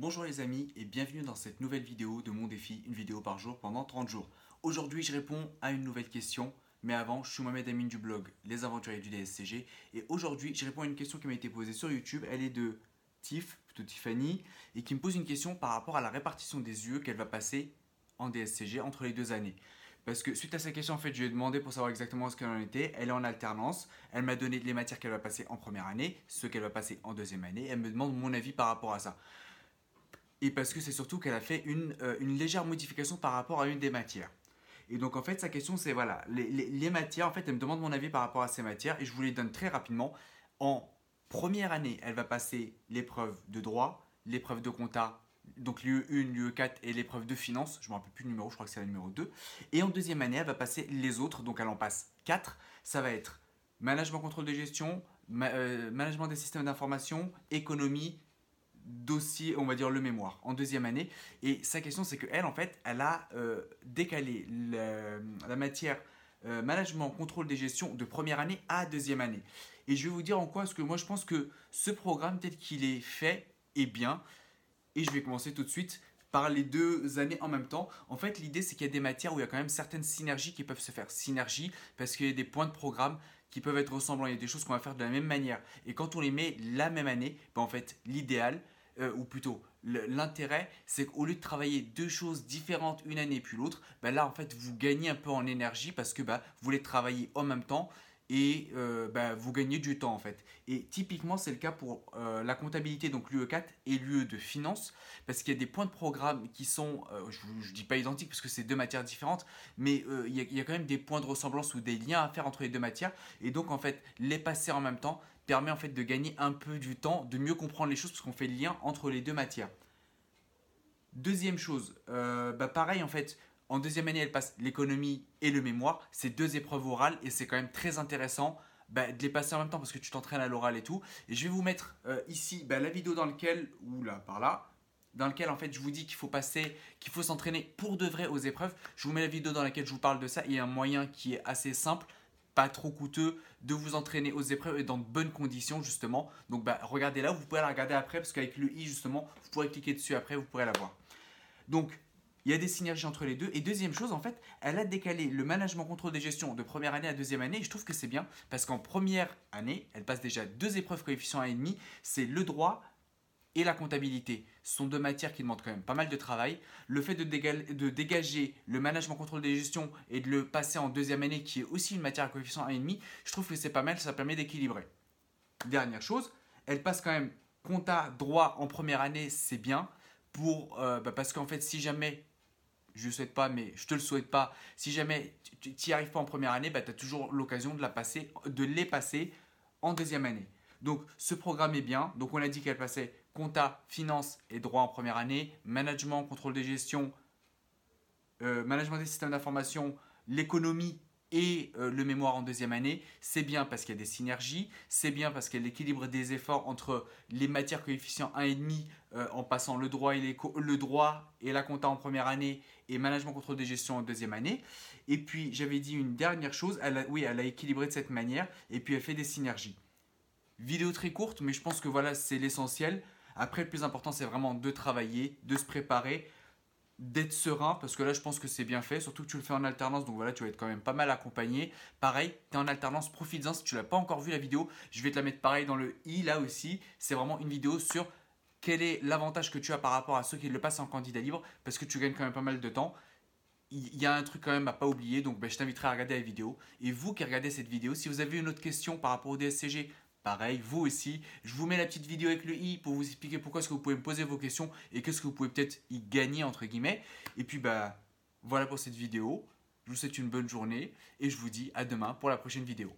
Bonjour les amis et bienvenue dans cette nouvelle vidéo de mon défi, une vidéo par jour pendant 30 jours. Aujourd'hui je réponds à une nouvelle question, mais avant je suis Mohamed Amin du blog Les Aventuriers du DSCG et aujourd'hui je réponds à une question qui m'a été posée sur YouTube, elle est de Tiff, plutôt Tiffany, et qui me pose une question par rapport à la répartition des UE qu'elle va passer en DSCG entre les deux années. Parce que suite à sa question, en fait, je lui ai demandé pour savoir exactement ce qu'elle en était. Elle est en alternance. Elle m'a donné les matières qu'elle va passer en première année, ce qu'elle va passer en deuxième année. Elle me demande mon avis par rapport à ça. Et parce que c'est surtout qu'elle a fait une, euh, une, légère modification par rapport à une des matières. Et donc en fait, sa question c'est voilà, les, matières, en fait, elle me demande mon avis par rapport à ces matières et je vous les donne très rapidement. En première année, elle va passer l'épreuve de droit, l'épreuve de compta donc l'UE1, l'UE4 et l'épreuve de finance. Je ne me rappelle plus le numéro, je crois que c'est la numéro 2. Et en deuxième année, elle va passer les autres, donc elle en passe 4. Ça va être management contrôle de gestion, euh, management des systèmes d'information, économie, dossier, on va dire le mémoire, en deuxième année. Et sa question, c'est qu'elle, en fait, elle a euh, décalé la, matière euh, management contrôle des gestions de première année à deuxième année. Et je vais vous dire en quoi, parce que moi je pense que ce programme, tel qu'il est fait, est bien. Et je vais commencer tout de suite par les deux années en même temps. En fait, l'idée, c'est qu'il y a des matières où il y a quand même certaines synergies qui peuvent se faire. Synergie, parce qu'il y a des points de programme qui peuvent être ressemblants. Il y a des choses qu'on va faire de la même manière. Et quand on les met la même année, ben en fait, l'idéal, euh, ou plutôt l'intérêt, c'est qu'au lieu de travailler deux choses différentes une année puis l'autre, ben là, en fait, vous gagnez un peu en énergie parce que ben, vous voulez travailler en même temps et euh, bah, vous gagnez du temps en fait. Et typiquement c'est le cas pour euh, la comptabilité, donc l'UE4 et l'UE de finance, parce qu'il y a des points de programme qui sont, euh, je ne dis pas identiques parce que c'est deux matières différentes, mais il y, y, a quand même des points de ressemblance ou des liens à faire entre les deux matières, et donc en fait les passer en même temps permet en fait de gagner un peu du temps, de mieux comprendre les choses parce qu'on fait le lien entre les deux matières. Deuxième chose, bah pareil en fait, en deuxième année, elle passe l'économie et le mémoire. C'est deux épreuves orales et c'est quand même très intéressant bah, de les passer en même temps parce que tu t'entraînes à l'oral et tout. Et je vais vous mettre euh, ici bah, la vidéo dans laquelle, ou là, par là, dans laquelle en fait je vous dis qu'il faut passer, qu'il faut s'entraîner pour de vrai aux épreuves. Je vous mets la vidéo dans laquelle je vous parle de ça et un moyen qui est assez simple, pas trop coûteux, de vous entraîner aux épreuves et dans de bonnes conditions justement. Donc bah, regardez là, vous pouvez la regarder après parce qu'avec le i justement, vous pourrez cliquer dessus après, vous pourrez la voir. Donc il y a des synergies entre les deux. Et deuxième chose, en fait, elle a décalé le management contrôle des gestions de première année à deuxième année. Et je trouve que c'est bien parce qu'en première année, elle passe déjà deux épreuves coefficient 1,5. C'est le droit et la comptabilité. Ce sont deux matières qui demandent quand même pas mal de travail. Le fait de, de dégager le management contrôle des gestions et de le passer en deuxième année, qui est aussi une matière à coefficient 1,5, je trouve que c'est pas mal, ça permet d'équilibrer. Dernière chose, elle passe quand même compta droit en première année, c'est bien. Pour, euh, bah, parce qu'en fait, si jamais je ne souhaite pas, mais je te le souhaite pas. Si jamais tu n'y arrives pas en première année, bah, tu as toujours l'occasion de, la passer, de les passer en deuxième année. Donc ce programme est bien. Donc on a dit qu'elle passait compta, finance et droit en première année, management, contrôle de gestion, euh, management des systèmes d'information, l'économie et euh, le mémoire en deuxième année, c'est bien parce qu'il y a des synergies, c'est bien parce qu'il y a l'équilibre des efforts entre les matières coefficients 1,5 euh, en passant le droit, et le droit et la compta en première année et management contrôle des gestions en deuxième année. Et puis j'avais dit une dernière chose, oui, elle a équilibré de cette manière et puis elle fait des synergies. Vidéo très courte, mais je pense que voilà, c'est l'essentiel. Après, le plus important, c'est vraiment de travailler, de se préparer d'être serein parce que là je pense que c'est bien fait. Surtout que tu le fais en alternance donc voilà tu vas être quand même pas mal accompagné. Pareil tu es en alternance profites-en. Si tu l'as pas encore vu la vidéo je vais te la mettre pareil dans le i là aussi. C'est vraiment une vidéo sur quel est l'avantage que tu as par rapport à ceux qui le passent en candidat libre parce que tu gagnes quand même pas mal de temps. Il y a un truc quand même à pas oublier donc ben, je t'inviterai à regarder la vidéo. Et vous qui regardez cette vidéo si vous avez une autre question par rapport au DSCG Pareil, vous aussi, je vous mets la petite vidéo avec le i pour vous expliquer pourquoi est-ce que vous pouvez me poser vos questions et qu'est-ce que vous pouvez peut-être y gagner entre guillemets. Et puis bah voilà pour cette vidéo. Je vous souhaite une bonne journée et je vous dis à demain pour la prochaine vidéo.